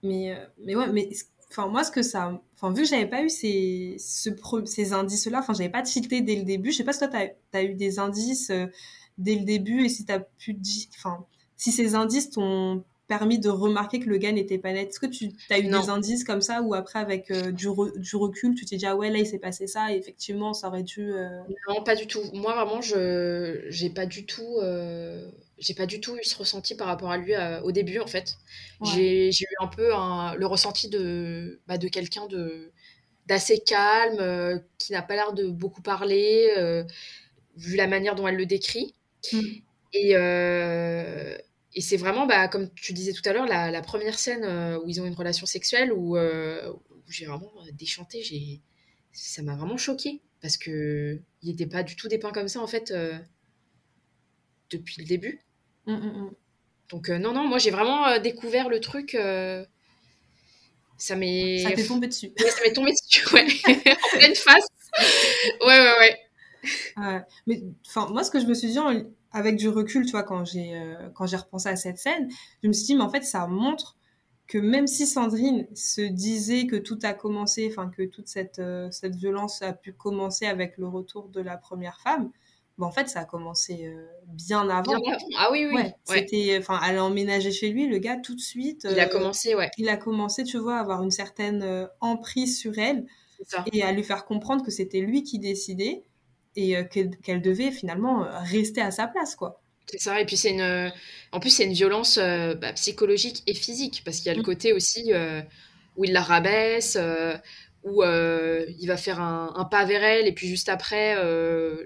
Mais, euh, mais ouais, mais enfin, moi, ce que ça. Enfin, vu que j'avais pas eu ces, ce ces indices-là, enfin, j'avais pas tilté dès le début. Je sais pas si toi, tu as, eu des indices euh, dès le début et si tu as pu. Enfin, si ces indices t'ont permis de remarquer que le gars n'était pas net Est-ce que tu as eu des indices comme ça ou après avec euh, du, du, recul tu t'es dit ah ouais là il s'est passé ça et effectivement ça aurait dû Non pas du tout. Moi vraiment je j'ai pas du tout j'ai pas du tout eu ce ressenti par rapport à lui euh, au début en fait. J'ai eu un peu le ressenti de, bah, de quelqu'un de d'assez calme, euh, qui n'a pas l'air de beaucoup parler, euh, vu la manière dont elle le décrit. Mm. Et, et c'est vraiment, bah, comme tu disais tout à l'heure, la, la, première scène où ils ont une relation sexuelle où, où j'ai vraiment déchanté, ça m'a vraiment choqué parce que il n'était pas du tout dépeint comme ça en fait depuis le début. Mmh, mmh, mmh. Donc euh, non, non, moi j'ai vraiment euh, découvert le truc. Euh, ça m'est. Ça t'est tombé dessus. ça m'est tombé dessus, ouais. en pleine face. Ouais, ouais, ouais. mais enfin, moi, ce que je me suis dit avec du recul, tu vois, quand j'ai quand j'ai repensé à cette scène, je me suis dit, mais en fait, ça montre que même si Sandrine se disait que tout a commencé, enfin que toute cette, cette violence a pu commencer avec le retour de la première femme, en fait, ça a commencé euh, bien avant. Ah oui, oui. C'était, enfin, elle a emménagé chez lui, le gars, tout de suite. il a euh, commencé, ouais. Il a commencé, tu vois, à avoir une certaine euh, emprise sur elle. Et à lui faire comprendre que c'était lui qui décidait et qu'elle devait finalement rester à sa place, quoi. C'est ça. Et puis, c'est une. En plus, c'est une violence bah, psychologique et physique parce qu'il y a le mmh. côté aussi où il la rabaisse où euh, il va faire un, pas vers elle et puis juste après euh,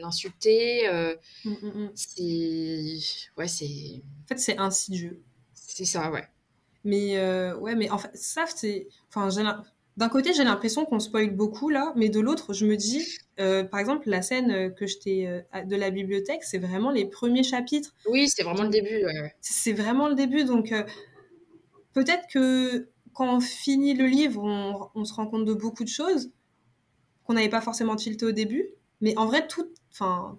l'insulter. Euh, mm, mm, mm. c'est ouais, c'est. En fait, c'est insidieux. C'est ça, ouais. Mais ouais, mais en fait, ça c'est. Enfin, d'un côté, j'ai l'impression qu'on spoil beaucoup là, mais de l'autre, je me dis, par exemple, la scène que je t'ai de la bibliothèque, c'est vraiment les premiers chapitres. Oui, c'est vraiment le début. C'est vraiment le début, donc peut-être que quand on finit le livre, on, se rend compte de beaucoup de choses qu'on n'avait pas forcément tilté au début. Mais en vrai, tout,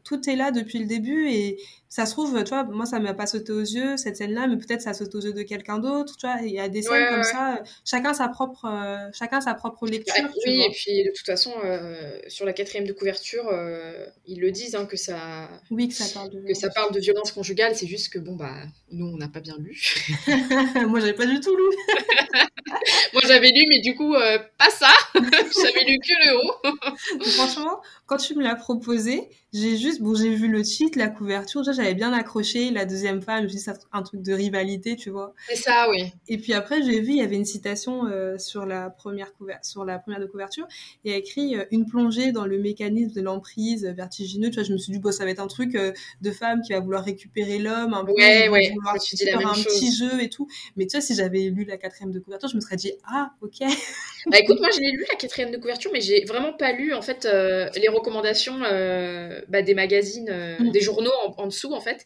tout est là depuis le début et ça se trouve, tu vois, moi, ça m'a pas sauté aux yeux, cette scène-là, mais peut-être ça saute aux yeux de quelqu'un d'autre, tu vois. Il y a des scènes comme ça, chacun sa propre, euh, chacun sa propre lecture. oui, et puis de toute façon, euh, sur la quatrième de couverture, euh, ils le disent, hein, que ça. Oui, que ça parle de. Que ça parle de violence conjugale, c'est juste que, bon, bah, nous, on n'a pas bien lu. moi, j'avais pas du tout lu. moi, j'avais lu, mais du coup, pas ça. j'avais lu que le haut. Franchement, quand tu me l'as proposé, j'ai juste, bon, j'ai vu le titre, la couverture, déjà j'avais bien accroché. La deuxième femme, je me un truc de rivalité, tu vois. C'est ça, oui. Et puis après, j'ai vu, il y avait une citation euh, sur la première sur la première de couverture, il y a écrit euh, une plongée dans le mécanisme de l'emprise vertigineux. Tu vois, je me suis dit, bon, ça va être un truc euh, de femme qui va vouloir récupérer l'homme, un peu, ouais, ouais, vouloir faire un petit jeu et tout. Mais tu vois, si j'avais lu la quatrième de couverture, je me serais dit, ah, ok. bah écoute, moi, je l'ai lu la quatrième de couverture, mais j'ai vraiment pas lu en fait les recommandations bah, des magazines, mm. des journaux en, dessous, en fait.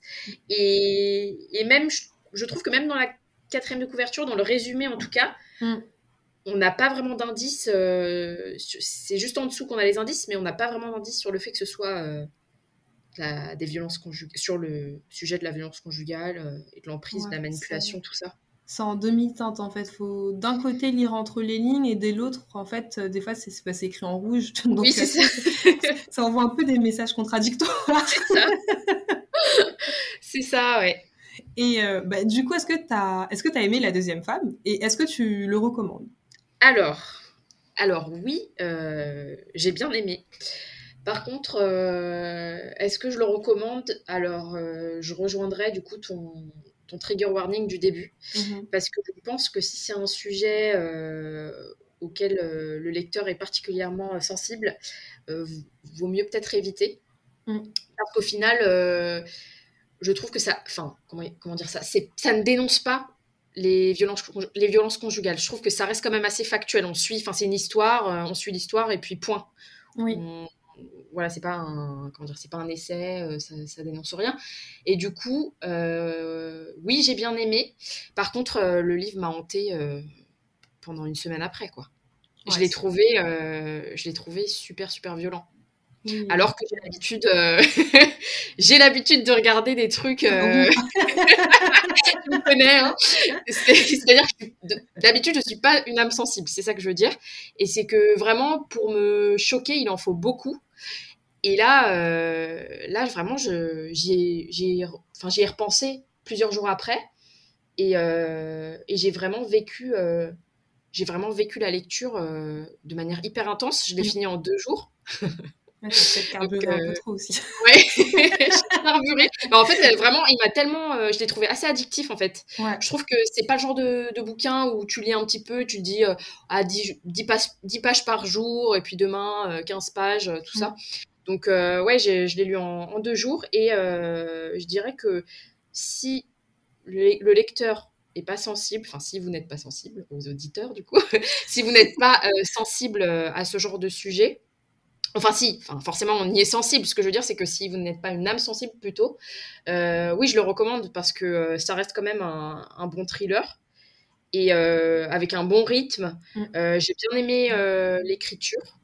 Et, et même, je, trouve que même dans la quatrième de couverture, dans le résumé en tout cas, mm. on n'a pas vraiment d'indices. Euh, c'est juste en dessous qu'on a les indices, mais on n'a pas vraiment d'indices sur le fait que ce soit euh, la, des violences conjugales, sur le sujet de la violence conjugale et de l'emprise, de la manipulation, tout ça c'est en demi-teinte en fait. Faut d'un côté lire entre les lignes et de l'autre, en fait, euh, des fois c'est pas écrit en rouge. Donc, oui, c'est ça. ça envoie un peu des messages contradictoires. c'est ça. c'est ça, ouais. Et euh, bah, du coup, est-ce que tu as, est-ce que as aimé la deuxième femme et est-ce que tu le recommandes? Alors, alors oui, euh, j'ai bien aimé. Par contre, est-ce que je le recommande? Alors, je rejoindrai du coup ton, ton trigger warning du début. Mhm. Parce que je pense que si c'est un sujet euh, auquel euh, le lecteur est particulièrement euh, sensible, vaut mieux peut-être éviter. Mm. Parce qu'au final, je trouve que ça. Enfin, comment, comment dire ça Ça ne dénonce pas les violences, les violences conjugales. Je trouve que ça reste quand même assez factuel. On suit, enfin, c'est une histoire, on suit l'histoire et puis point. Oui voilà, c'est pas un, comment dire, c'est pas un essai, euh, ça, ça, dénonce rien. Et du coup, euh, oui, j'ai bien aimé. Par contre, euh, le livre m'a hanté pendant une semaine après, quoi. je l'ai trouvé, je l'ai trouvé super super violent. Alors que j'ai l'habitude, j'ai l'habitude de regarder des trucs. Euh... je connais. Hein. C'est-à-dire que d'habitude, je suis pas une âme sensible. C'est ça que je veux dire. Et c'est que vraiment, pour me choquer, il en faut beaucoup. Et là, euh, là vraiment, j'y ai, enfin, ai repensé plusieurs jours après. Et, euh, et j'ai vraiment vécu, euh, j'ai vraiment vécu la lecture de manière hyper intense. Je l'ai fini en deux jours. peut-être carburé un peu trop aussi. Ouais, carburé. En fait, vraiment, il m'a tellement. je l'ai trouvé assez addictif, en fait. Je trouve que c'est pas le genre de, de, bouquin où tu lis un petit peu, tu dis à 10, 10, pages, 10, pages, par jour, et puis demain, 15 pages, tout ça. Mm. Donc, euh, ouais, je l'ai lu en, deux jours et euh, je dirais que si le, lecteur est pas sensible, enfin, si vous n'êtes pas sensible, aux auditeurs du coup, si vous n'êtes pas euh, sensible à ce genre de sujet, Enfin, si, enfin, forcément, on y est sensible. Ce que je veux dire, c'est que si vous n'êtes pas une âme sensible, plutôt, oui, je le recommande parce que ça reste quand même un, bon thriller et avec un bon rythme. Mm. J'ai bien aimé l'écriture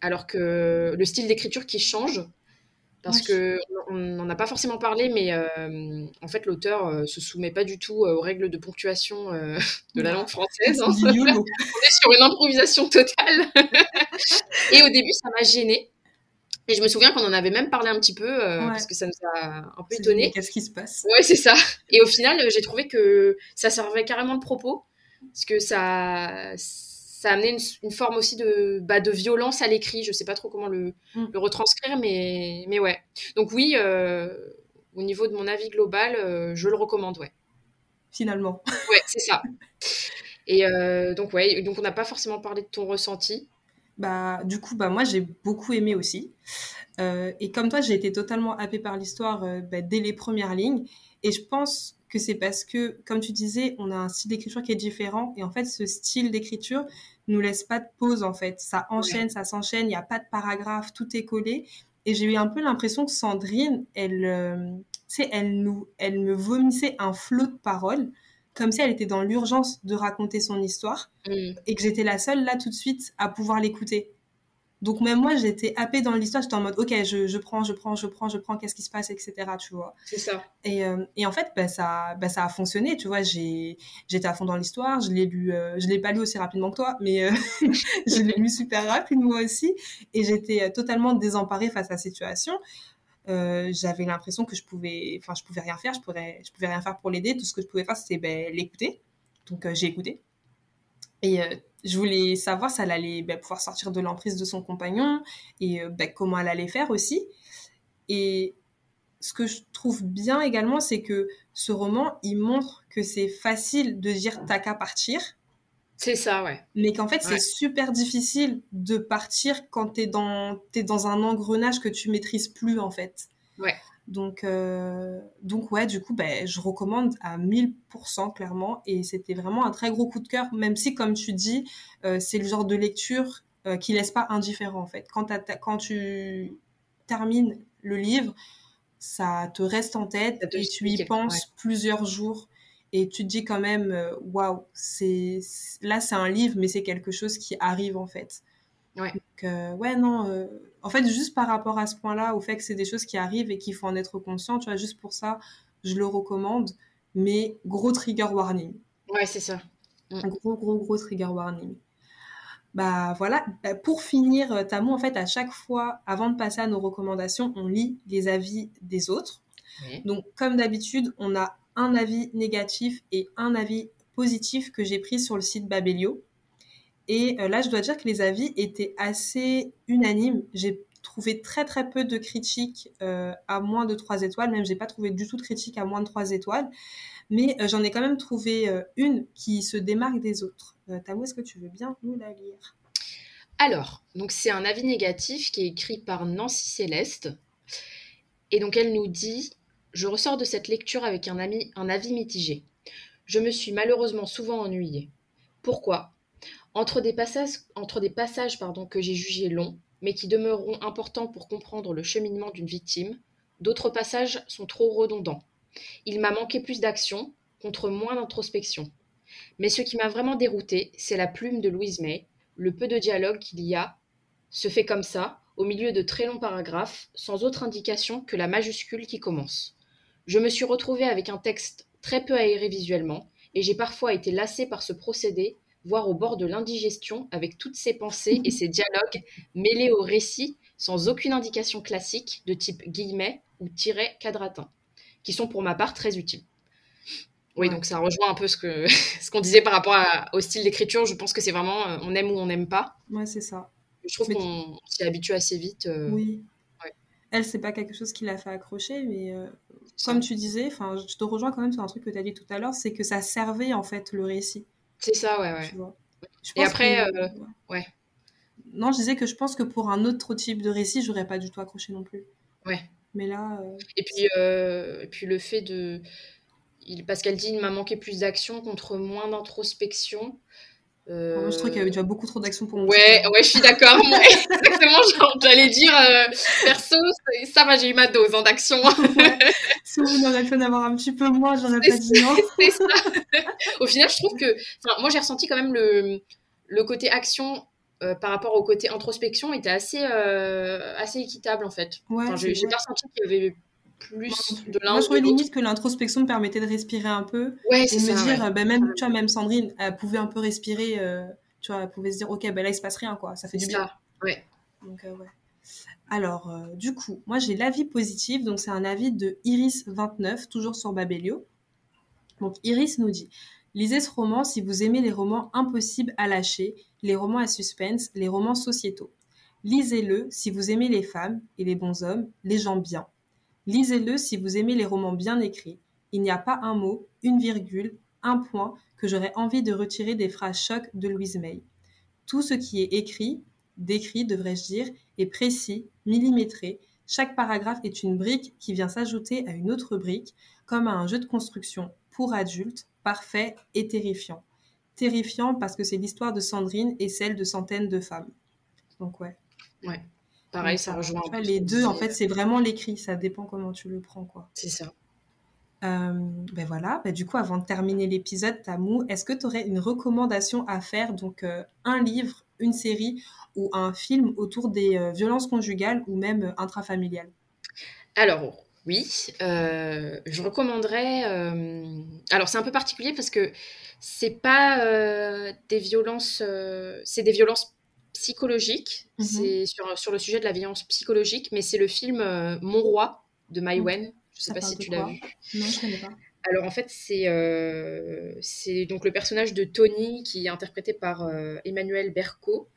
alors que le style d'écriture qui change, parce que n'en a pas forcément parlé, mais euh, en fait l'auteur ne euh, se soumet pas du tout euh, aux règles de ponctuation de la langue française. Hein. on est sur une improvisation totale. et au début, ça m'a gênée. Et je me souviens qu'on en avait même parlé un petit peu, parce que ça nous a un peu étonné. Qu'est-ce qui se passe? Ouais, c'est ça. Et au final, j'ai trouvé que ça servait carrément de propos, parce que ça ça a amené une, forme aussi de, bah, de violence à l'écrit. Je sais pas trop comment le, mm. le retranscrire, mais, mais ouais. Donc oui, euh, au niveau de mon avis global, euh, je le recommande, ouais. Finalement. Ouais, c'est ça. Et euh, donc ouais, donc on n'a pas forcément parlé de ton ressenti. Bah, du coup, bah, moi j'ai beaucoup aimé aussi. et comme toi, j'ai été totalement happée par l'histoire bah, dès les premières lignes. Et je pense que c'est parce que, comme tu disais, on a un style d'écriture qui est différent. Et en fait, ce style d'écriture nous laisse pas de pause, en fait. Ça enchaîne, ça s'enchaîne, il n'y a pas de paragraphe, tout est collé. Et j'ai eu un peu l'impression que Sandrine, elle, euh, elle, nous, elle me vomissait un flot de paroles, comme si elle était dans l'urgence de raconter son histoire, mm. et que j'étais la seule là tout de suite à pouvoir l'écouter. Donc même moi, j'étais happée dans l'histoire, j'étais en mode, ok, je, je, prends, je prends, je prends, je prends, qu'est-ce qui se passe, etc. Tu vois. C'est ça. Et, euh, et, en fait, bah, ça, bah, ça a fonctionné, tu vois. J'étais à fond dans l'histoire, je l'ai lu, euh, je l'ai pas lu aussi rapidement que toi, mais euh, je l'ai lu super rapide moi aussi. Et j'étais totalement désemparée face à la situation. J'avais l'impression que je pouvais, enfin, je pouvais rien faire, je pouvais, je pouvais rien faire pour l'aider. Tout ce que je pouvais faire, c'était ben, l'écouter. Donc j'ai écouté. Et je voulais savoir si elle allait bah, pouvoir sortir de l'emprise de son compagnon et bah, comment elle allait faire aussi. Et ce que je trouve bien également, c'est que ce roman, il montre que c'est facile de dire t'as qu'à partir. C'est ça, ouais. Mais qu'en fait, c'est super difficile de partir quand t'es dans, es dans un engrenage que tu maîtrises plus, en fait. Ouais. Donc, euh, donc ouais, du coup, ben, je recommande à 1000% clairement. Et c'était vraiment un très gros coup de cœur, même si, comme tu dis, euh, c'est le genre de lecture euh, qui laisse pas indifférent en fait. Quand, quand tu termines le livre, ça te reste en tête et tu y penses plusieurs jours. Et tu te dis quand même, waouh, c'est là c'est un livre, mais c'est quelque chose qui arrive en fait. Ouais. Donc, ouais, non, en fait, juste par rapport à ce point-là, au fait que c'est des choses qui arrivent et qu'il faut en être conscient, tu vois, juste pour ça, je le recommande. Mais gros trigger warning. Ouais, c'est ça. Mm. Un gros, gros, gros trigger warning. Bah voilà, bah, pour finir, euh, Tamou, en fait, à chaque fois, avant de passer à nos recommandations, on lit les avis des autres. Donc, comme d'habitude, on a un avis négatif et un avis positif que j'ai pris sur le site Babelio. Et euh, là, je dois dire que les avis étaient assez unanimes. J'ai trouvé très très peu de critiques euh, à moins de 3 étoiles. Même, j'ai pas trouvé du tout de critiques à moins de 3 étoiles. Mais euh, j'en ai quand même trouvé une qui se démarque des autres. Tamou, est-ce que tu veux bien nous la lire? Alors, donc c'est un avis négatif qui est écrit par Nancy Céleste. Et donc elle nous dit Je ressors de cette lecture avec un avis mitigé. Je me suis malheureusement souvent ennuyée. Pourquoi? Entre des passages, entre que j'ai jugés longs, mais qui demeureront importants pour comprendre le cheminement d'une victime, d'autres passages sont trop redondants. Il m'a manqué plus d'action, contre moins d'introspection. Mais ce qui m'a vraiment dérouté, c'est la plume de Louise May, le peu de dialogue qu'il y a, se fait comme ça, au milieu de très longs paragraphes, sans autre indication que la majuscule qui commence. Je me suis retrouvée avec un texte très peu aéré visuellement, et j'ai parfois été lassée par ce procédé voire au bord de l'indigestion, avec toutes ses pensées et ses dialogues mêlés au récit sans aucune indication classique de type guillemets ou tiret quadratin, qui sont pour ma part très utiles. Oui, donc ça rejoint un peu ce que ce qu'on disait par rapport au style d'écriture. Je pense que c'est vraiment euh, on aime ou on n'aime pas. Ouais, c'est ça. Je trouve qu'on s'y habitue assez vite. Euh, oui. Elle, c'est pas quelque chose qui l'a fait accrocher, mais euh, comme tu disais, enfin, je te rejoins quand même sur un truc que tu as dit tout à l'heure, c'est que ça servait en fait le récit. C'est ça, ouais, ouais. Et après, euh, ouais. Non, je disais que je pense que pour un autre type de récit, j'aurais pas du tout accroché non plus. Ouais. Mais là. Euh, et puis, euh, et puis le fait de. Il... Parce qu'elle dit il m'a manqué plus d'action contre moins d'introspection. Euh... Moi, je trouve qu'il y avait déjà beaucoup trop d'action pour moi. Ouais, ouais, je suis d'accord. exactement, j'allais dire, euh, perso, ça va, j'ai eu ma dose hein, d'action. Si vous n'auriez pu en avoir un petit peu moins, j'aurais pas dit non. C'est ça. Au final, je trouve que, moi, j'ai ressenti quand même le, le côté action euh, par rapport au côté introspection était assez, euh, assez équitable en fait. Ouais, j'ai pas ressenti qu'il y avait plus de l'un. Moi, je trouvais limite que l'introspection me permettait de respirer un peu. Ouais, c'est ça. me dire, bah, même, tu vois, même Sandrine, elle pouvait un peu respirer, euh, tu vois, elle pouvait se dire, ok, bah, là, il se passe rien, quoi. Ça fait du bien. Ouais. Donc, euh, ouais. Alors, euh, du coup, moi, j'ai l'avis positif. Donc, c'est un avis de Iris29, toujours sur Babelio. Donc, Iris nous dit Lisez ce roman si vous aimez les romans impossibles à lâcher, les romans à suspense, les romans sociétaux. Lisez-le si vous aimez les femmes et les bons hommes, les gens bien. Lisez-le si vous aimez les romans bien écrits. Il n'y a pas un mot, une virgule, un point que j'aurais envie de retirer des phrases chocs de Louise May. Tout ce qui est écrit, décrit devrais-je dire, est précis, millimétré. Chaque paragraphe est une brique qui vient s'ajouter à une autre brique, comme à un jeu de construction pour adultes, parfait et terrifiant. Terrifiant parce que c'est l'histoire de Sandrine et celle de centaines de femmes. Donc ouais. Ouais. Pareil, ça rejoint. les deux, en fait, c'est vraiment l'écrit. Ça dépend comment tu le prends, quoi. C'est ça. ben voilà, ben du coup, avant de terminer l'épisode, Tamou, est-ce que tu aurais une recommandation à faire Donc, un livre, une série ou un film autour des violences conjugales ou même intrafamiliales? Alors, oui, je recommanderais. Alors, c'est un peu particulier parce que c'est pas des violences, c'est des violences psychologiques. Mmh c'est sur, sur, le sujet de la violence psychologique, mais c'est le film Mon roi de Mai Wen. Je sais pas si tu l'as vu. Non, je connais pas. Alors en fait, c'est euh, donc le personnage de Tony qui est interprété par euh, Emmanuel Berco,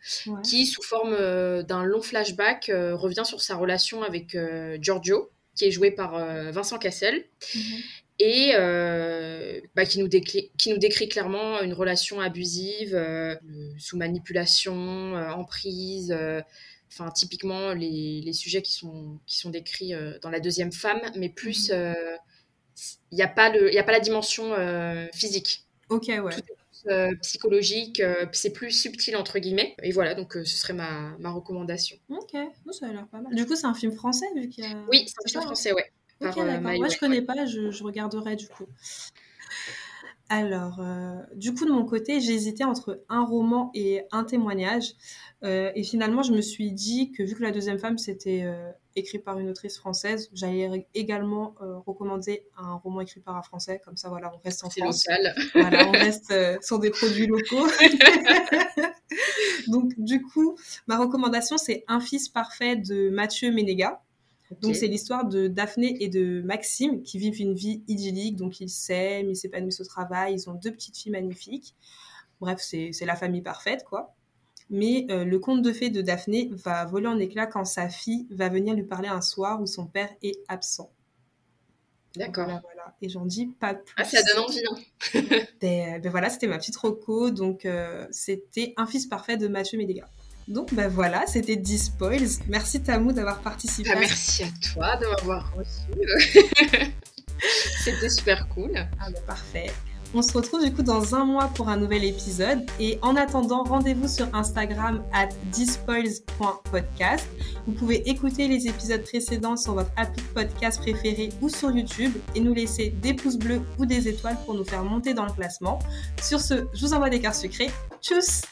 qui sous forme euh, d'un long flashback euh, revient sur sa relation avec Giorgio, qui est joué par Vincent Cassel, mhm. Et bah, qui, nous qui, nous décrit clairement une relation abusive, sous manipulation, emprise enfin typiquement les, les, sujets qui sont, qui sont décrits euh, dans la deuxième femme, mais plus il mhm. n'y euh, a, pas le, y a pas la dimension euh, physique. Ok, ouais. psychologique, c'est plus subtil entre guillemets. Et voilà, donc ce serait ma, ma recommandation. Ok, ça a l'air pas mal. Du coup, c'est un film français vu qu'il y a... Oui, c'est un film français, ouais. Ok, d'accord. Moi, je connais pas, je, je regarderai du coup. Alors, euh, du coup, de mon côté, j'hésitais entre un roman et un témoignage. Euh, et finalement, je me suis dit que vu que la deuxième femme, c'était euh, écrit par une autrice française, j'allais également recommander un roman écrit par un français. Comme ça, voilà, on reste en France. Voilà, on reste sur des produits locaux. Donc, du coup, ma recommandation, c'est Un fils parfait de Mathieu Ménéga. Donc c'est l'histoire de Daphné et de Maxime qui vivent une vie idyllique, donc ils s'aiment, ils s'épanouissent au travail, ils ont deux petites filles magnifiques. Bref, c'est la famille parfaite, quoi. Mais euh, le conte de fées de Daphné va voler en éclats quand sa fille va venir lui parler un soir où son père est absent. D'accord. Voilà, Et j'en dis pas plus. Ah, ça donne envie. Hein. ben, ben, voilà, c'était ma petite roco. Donc, euh, c'était Un fils parfait de Mathieu Médéga. Donc ben voilà, c'était 10 spoils. Merci Tamou d'avoir participé. Ah, merci à toi de m'avoir reçu. c'était super cool. Ah ben parfait. On se retrouve du coup dans un mois pour un nouvel épisode. Et en attendant, rendez-vous sur Instagram at dispoils.podcast. Vous pouvez écouter les épisodes précédents sur votre appli de podcast préféré ou sur YouTube et nous laisser des pouces bleus ou des étoiles pour nous faire monter dans le classement. Sur ce, je vous envoie des cartes sucrées. Tchuss